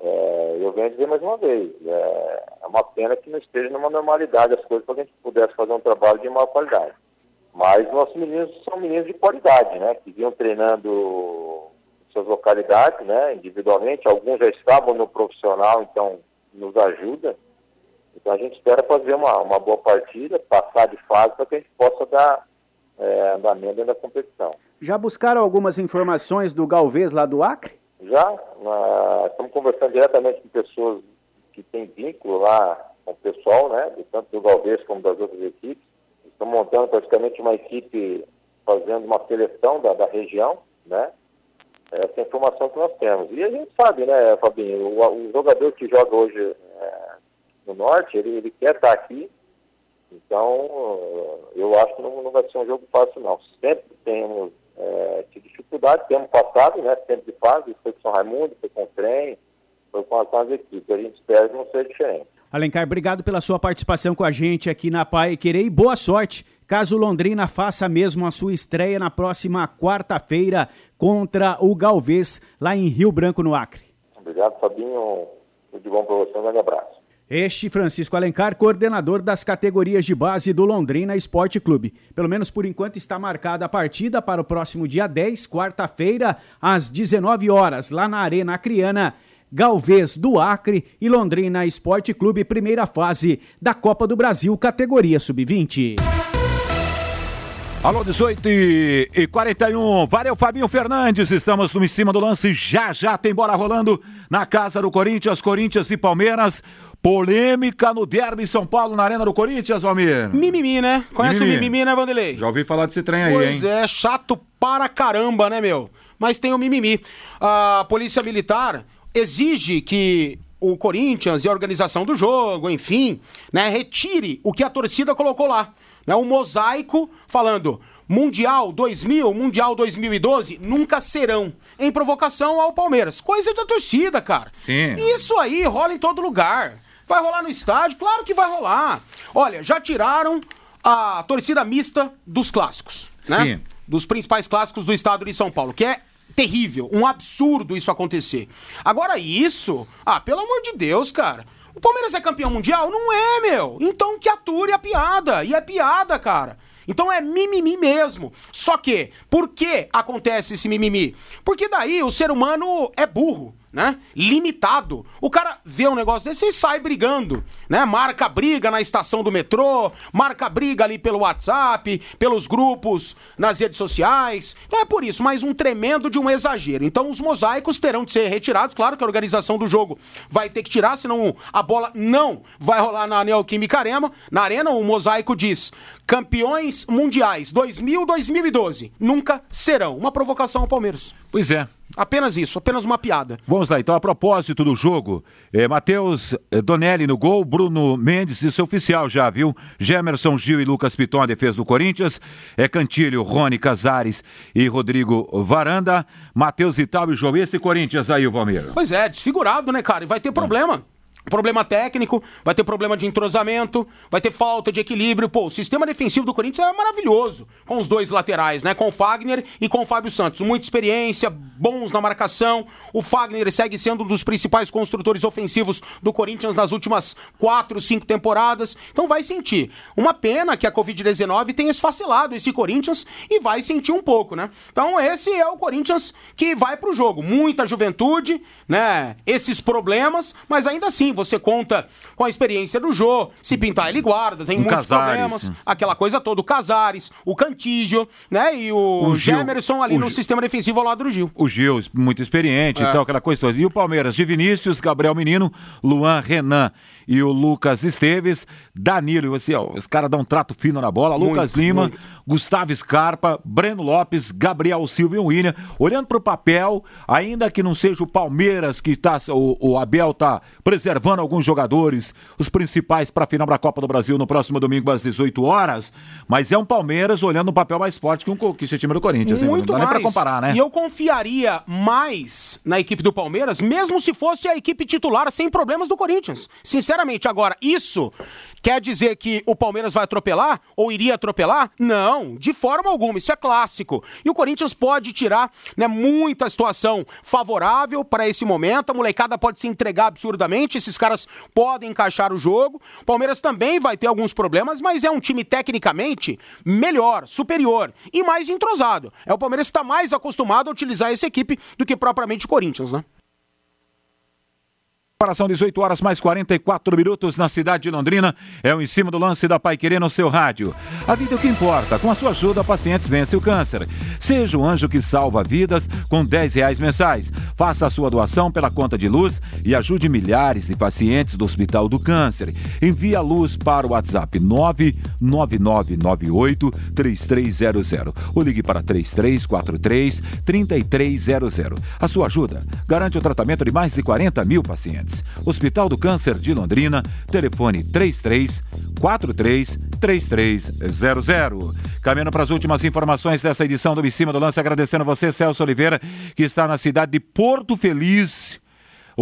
S7: É, eu venho dizer mais uma vez, é, é, uma pena que não esteja numa normalidade as coisas para que a gente pudesse fazer um trabalho de maior qualidade. Mas nossos meninos são meninos de qualidade, né? Que vinham treinando suas localidades, né? Individualmente, alguns já estavam no profissional, então nos ajuda. Então a gente espera fazer uma, uma boa partida, passar de fase para que a gente possa dar é, andamento da competição.
S6: Já buscaram algumas informações do Galvez lá do Acre?
S7: Já, estamos conversando diretamente com pessoas que têm vínculo lá com o pessoal, né, tanto do Galvez como das outras equipes. Estamos montando praticamente uma equipe fazendo uma seleção da, da região, né? Essa é a informação que nós temos. E a gente sabe, né, Fabinho, o, o jogador que joga hoje é, no norte, ele, ele quer estar aqui, então, eu acho que não, não vai ser um jogo fácil, não. Sempre temos é, dificuldade, temos passado, né? Sempre de fase, foi com São Raimundo, foi com o trem, foi com as equipes. A gente espera que não seja diferente.
S6: Alencar, obrigado pela sua participação com a gente aqui na Pai Querer e boa sorte caso Londrina faça mesmo a sua estreia na próxima quarta-feira contra o Galvez, lá em Rio Branco, no Acre.
S7: Obrigado, Fabinho. Tudo de bom para você. Um grande abraço.
S6: Este Francisco Alencar, coordenador das categorias de base do Londrina Esporte Clube. Pelo menos por enquanto está marcada a partida para o próximo dia 10, quarta-feira, às 19 horas, lá na Arena Acriana. Galvez do Acre e Londrina Esporte Clube, primeira fase da Copa do Brasil, categoria sub-20.
S2: Alô, 18 e 41. Valeu, Fabinho Fernandes. Estamos no em cima do lance. Já já tem bola rolando na casa do Corinthians, Corinthians e Palmeiras. Polêmica no derby São Paulo na Arena do Corinthians, Valmir.
S3: Mimimi, né? Conhece mimimi. o mimimi, né, Vanderlei?
S2: Já ouvi falar desse trem aí,
S3: pois
S2: hein?
S3: Pois é, chato para caramba, né, meu? Mas tem o mimimi. A Polícia Militar exige que o Corinthians e a organização do jogo, enfim, né, retire o que a torcida colocou lá. Né, um mosaico falando Mundial 2000, Mundial 2012 nunca serão em provocação ao Palmeiras. Coisa da torcida, cara.
S2: Sim.
S3: Isso aí rola em todo lugar. Vai rolar no estádio? Claro que vai rolar. Olha, já tiraram a torcida mista dos clássicos, né? Sim. Dos principais clássicos do estado de São Paulo, que é terrível, um absurdo isso acontecer. Agora isso, ah, pelo amor de Deus, cara. O Palmeiras é campeão mundial? Não é, meu. Então que ature a piada. E é piada, cara. Então é mimimi mesmo. Só que, por que acontece esse mimimi? Porque daí o ser humano é burro né? Limitado. O cara vê um negócio desse e sai brigando, né? Marca briga na estação do metrô, marca briga ali pelo WhatsApp, pelos grupos, nas redes sociais. Então é por isso, mais um tremendo de um exagero. Então os mosaicos terão de ser retirados. Claro que a organização do jogo vai ter que tirar, senão a bola não vai rolar na Neoquímica Arena. Na Arena, o mosaico diz: campeões mundiais 2000-2012 nunca serão. Uma provocação ao Palmeiras.
S2: Pois é.
S3: Apenas isso, apenas uma piada.
S2: Vamos lá, então, a propósito do jogo, é, Matheus é, Donelli no gol, Bruno Mendes, isso é oficial já, viu? Gemerson Gil e Lucas Piton, a defesa do Corinthians, é Cantilho, Rony Casares e Rodrigo Varanda, Matheus Vital e João, esse Corinthians aí, o Valmir.
S3: Pois é, desfigurado, né, cara? E vai ter problema. Problema técnico, vai ter problema de entrosamento, vai ter falta de equilíbrio. Pô, o sistema defensivo do Corinthians é maravilhoso, com os dois laterais, né? Com o Fagner e com o Fábio Santos. Muita experiência, bons na marcação. O Fagner segue sendo um dos principais construtores ofensivos do Corinthians nas últimas quatro, cinco temporadas. Então vai sentir. Uma pena que a Covid-19 tenha esfacelado esse Corinthians e vai sentir um pouco, né? Então esse é o Corinthians que vai pro jogo. Muita juventude, né? Esses problemas, mas ainda assim, você conta com a experiência do Jô, se pintar ele guarda, tem
S2: Um
S3: muitos
S2: Casares.
S3: problemas, aquela coisa toda, o Casares, o Cantígio, né, e o,
S2: O Gil.
S3: Gemerson ali
S2: O
S3: no
S2: Gil.
S3: sistema defensivo ao lado do Gil.
S2: O Gil, muito experiente
S3: É.
S2: e tal, aquela coisa toda. E o Palmeiras de Vinícius, Gabriel Menino, Luan Renan e o Lucas Esteves, Danilo. E assim, ó, os caras dão um trato fino na bola.
S3: Muito,
S2: Lucas Lima,
S3: muito.
S2: Gustavo Scarpa, Breno Lopes, Gabriel Silva e o William. Olhando para o papel, ainda que não seja o Palmeiras que tá, o, o Abel tá preservando alguns jogadores, os principais para a final da Copa do Brasil no próximo domingo às 18 horas, mas é um Palmeiras olhando um papel mais forte que, um, que esse time do Corinthians. hein?
S3: Muito
S2: não dá nem para comparar, né?
S3: E eu confiaria mais na equipe do Palmeiras, mesmo se fosse a equipe titular sem problemas do Corinthians. Sinceramente, agora, isso quer dizer que o Palmeiras vai atropelar? Ou iria atropelar? Não, de forma alguma. Isso é clássico. E o Corinthians pode tirar né, muita situação favorável para esse momento. A molecada pode se entregar absurdamente. Esses caras podem encaixar o jogo. O Palmeiras também vai ter alguns problemas, mas é um time tecnicamente melhor, superior e mais entrosado. É o Palmeiras que está mais acostumado a utilizar essa equipe do que propriamente o Corinthians, né?
S2: Paração 18 horas mais 44 minutos na cidade de Londrina. É o em cima do lance da Pai Querer no seu rádio. A vida é o que importa. Com a sua ajuda, pacientes vencem o câncer. Seja o anjo que salva vidas com 10 reais mensais. Faça a sua doação pela conta de luz e ajude milhares de pacientes do Hospital do Câncer. Envie a luz para o WhatsApp 99998 3300 ou ligue para 3343 3300. A sua ajuda garante o tratamento de mais de 40 mil pacientes. Hospital do Câncer de Londrina, telefone 33 43 3300. Caminhando para as últimas informações dessa edição do Em Cima do Lance, agradecendo você, Celso Oliveira, que está na cidade de Porto Feliz.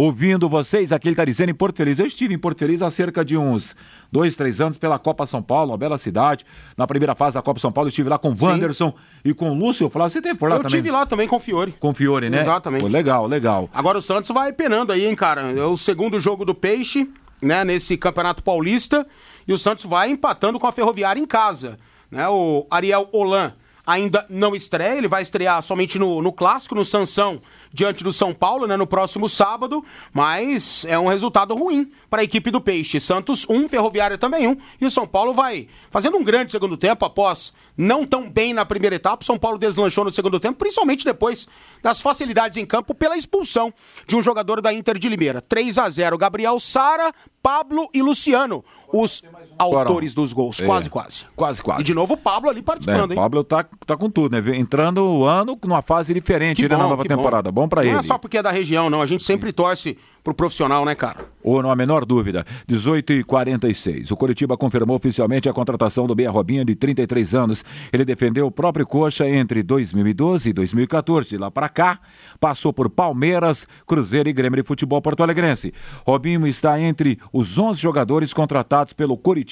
S2: Ouvindo vocês, aqui ele está dizendo em Porto Feliz. Eu estive em Porto Feliz há cerca de uns dois, três anos pela Copa São Paulo, uma bela cidade. Na primeira fase da Copa São Paulo, eu estive lá com o Wanderson e com o Lúcio. Eu falava, você teve por lá
S3: Eu
S2: também?
S3: tive lá também com o Fiore.
S2: Com o Fiore, né?
S3: Exatamente.
S2: Pô, legal, legal.
S3: Agora o Santos vai penando aí, hein, cara. É o segundo jogo do Peixe, né, nesse Campeonato Paulista. E o Santos vai empatando com a Ferroviária em casa. Né? O Ariel Holan ainda não estreia, ele vai estrear somente no, no clássico, no Sansão, diante do São Paulo, né, no próximo sábado, mas é um resultado ruim para a equipe do Peixe. Santos um, Ferroviária também um, e o São Paulo vai fazendo um grande segundo tempo após não tão bem na primeira etapa. O São Paulo deslanchou no segundo tempo, principalmente depois das facilidades em campo pela expulsão de um jogador da Inter de Limeira. 3 a 0 Gabriel Sara, Pablo e Luciano, os autores dos gols.
S2: É.
S3: Quase, quase.
S2: Quase, quase.
S3: E de novo o Pablo ali
S2: É,
S3: participando,
S2: o
S3: hein?
S2: Pablo tá, tá com tudo, né? Entrando o ano numa fase diferente né, na nova temporada. Bom, pra
S3: Não
S2: ele.
S3: é só porque é da região, não. A gente sempre torce pro profissional, né, cara?
S2: Ou não há menor dúvida. 18 e 46. O Curitiba confirmou oficialmente a contratação do Beia Robinho, de 33 anos. Ele defendeu o próprio Coxa entre 2012 e 2014. De lá para cá, passou por Palmeiras, Cruzeiro e Grêmio de Futebol Porto Alegrense. Robinho está entre os 11 jogadores contratados pelo Curitiba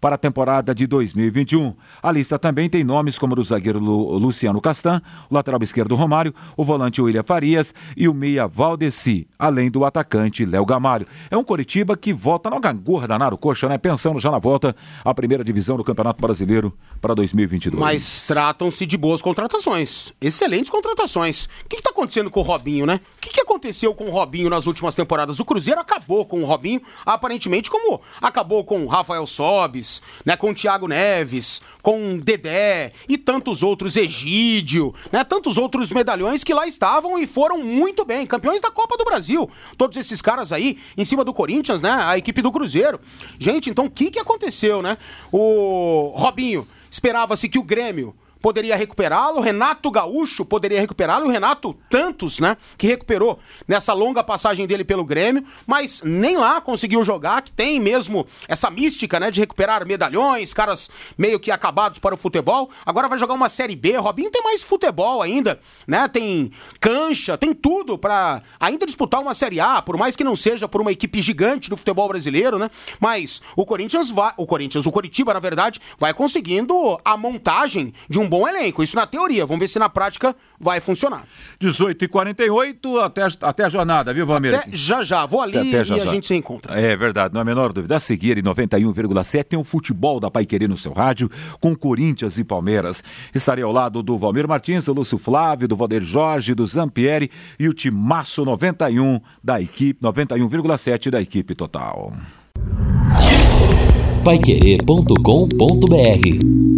S2: para a temporada de 2021. A lista também tem nomes como o zagueiro Lu- Luciano Castan, o lateral esquerdo Romário, o volante William Farias e o meia Valdeci, além do atacante Léo Gamalho. É um Coritiba que volta na gangorra danado coxa, né? Pensando já na volta à primeira divisão do Campeonato Brasileiro para 2022.
S3: Mas tratam-se de boas contratações. Excelentes contratações. O que, que tá acontecendo com o Robinho, né? O que, que aconteceu com o Robinho nas últimas temporadas? O Cruzeiro acabou com o Robinho, aparentemente, como acabou com o Rafael Sobis, né? Com o Thiago Neves, com o Dedé e tantos outros, Egídio, né? Tantos outros medalhões que lá estavam e foram muito bem. Campeões da Copa do Brasil. Todos esses caras aí, em cima do Corinthians, né? A equipe do Cruzeiro. Gente, então o que, que aconteceu, né? O Robinho, esperava-se que o Grêmio poderia recuperá-lo, Renato Gaúcho poderia recuperá-lo, o Renato tantos, né, que recuperou nessa longa passagem dele pelo Grêmio, mas nem lá conseguiu jogar, que tem mesmo essa mística, né, de recuperar medalhões, caras meio que acabados para o futebol. Agora vai jogar uma Série B, Robinho tem mais futebol ainda, né? Tem cancha, tem tudo para ainda disputar uma Série A, por mais que não seja por uma equipe gigante do futebol brasileiro, né? Mas o Corinthians vai, o Corinthians, o Coritiba, na verdade, vai conseguindo a montagem de um bom elenco. Isso na teoria. Vamos ver se na prática vai funcionar.
S2: 18 e 48 até, até a jornada, viu, Valmir?
S3: Até já já. Vou ali até, até já, e já. a gente se encontra.
S2: É verdade, não há a menor dúvida. A seguir, em 91,7 tem o futebol da Paiquerê no seu rádio, com Corinthians e Palmeiras. Estarei ao lado do Valmir Martins, do Lúcio Flávio, do Valder Jorge, do Zampieri e o Timaço 91 da equipe, 91,7 da equipe total.
S1: Paiquerê.com.br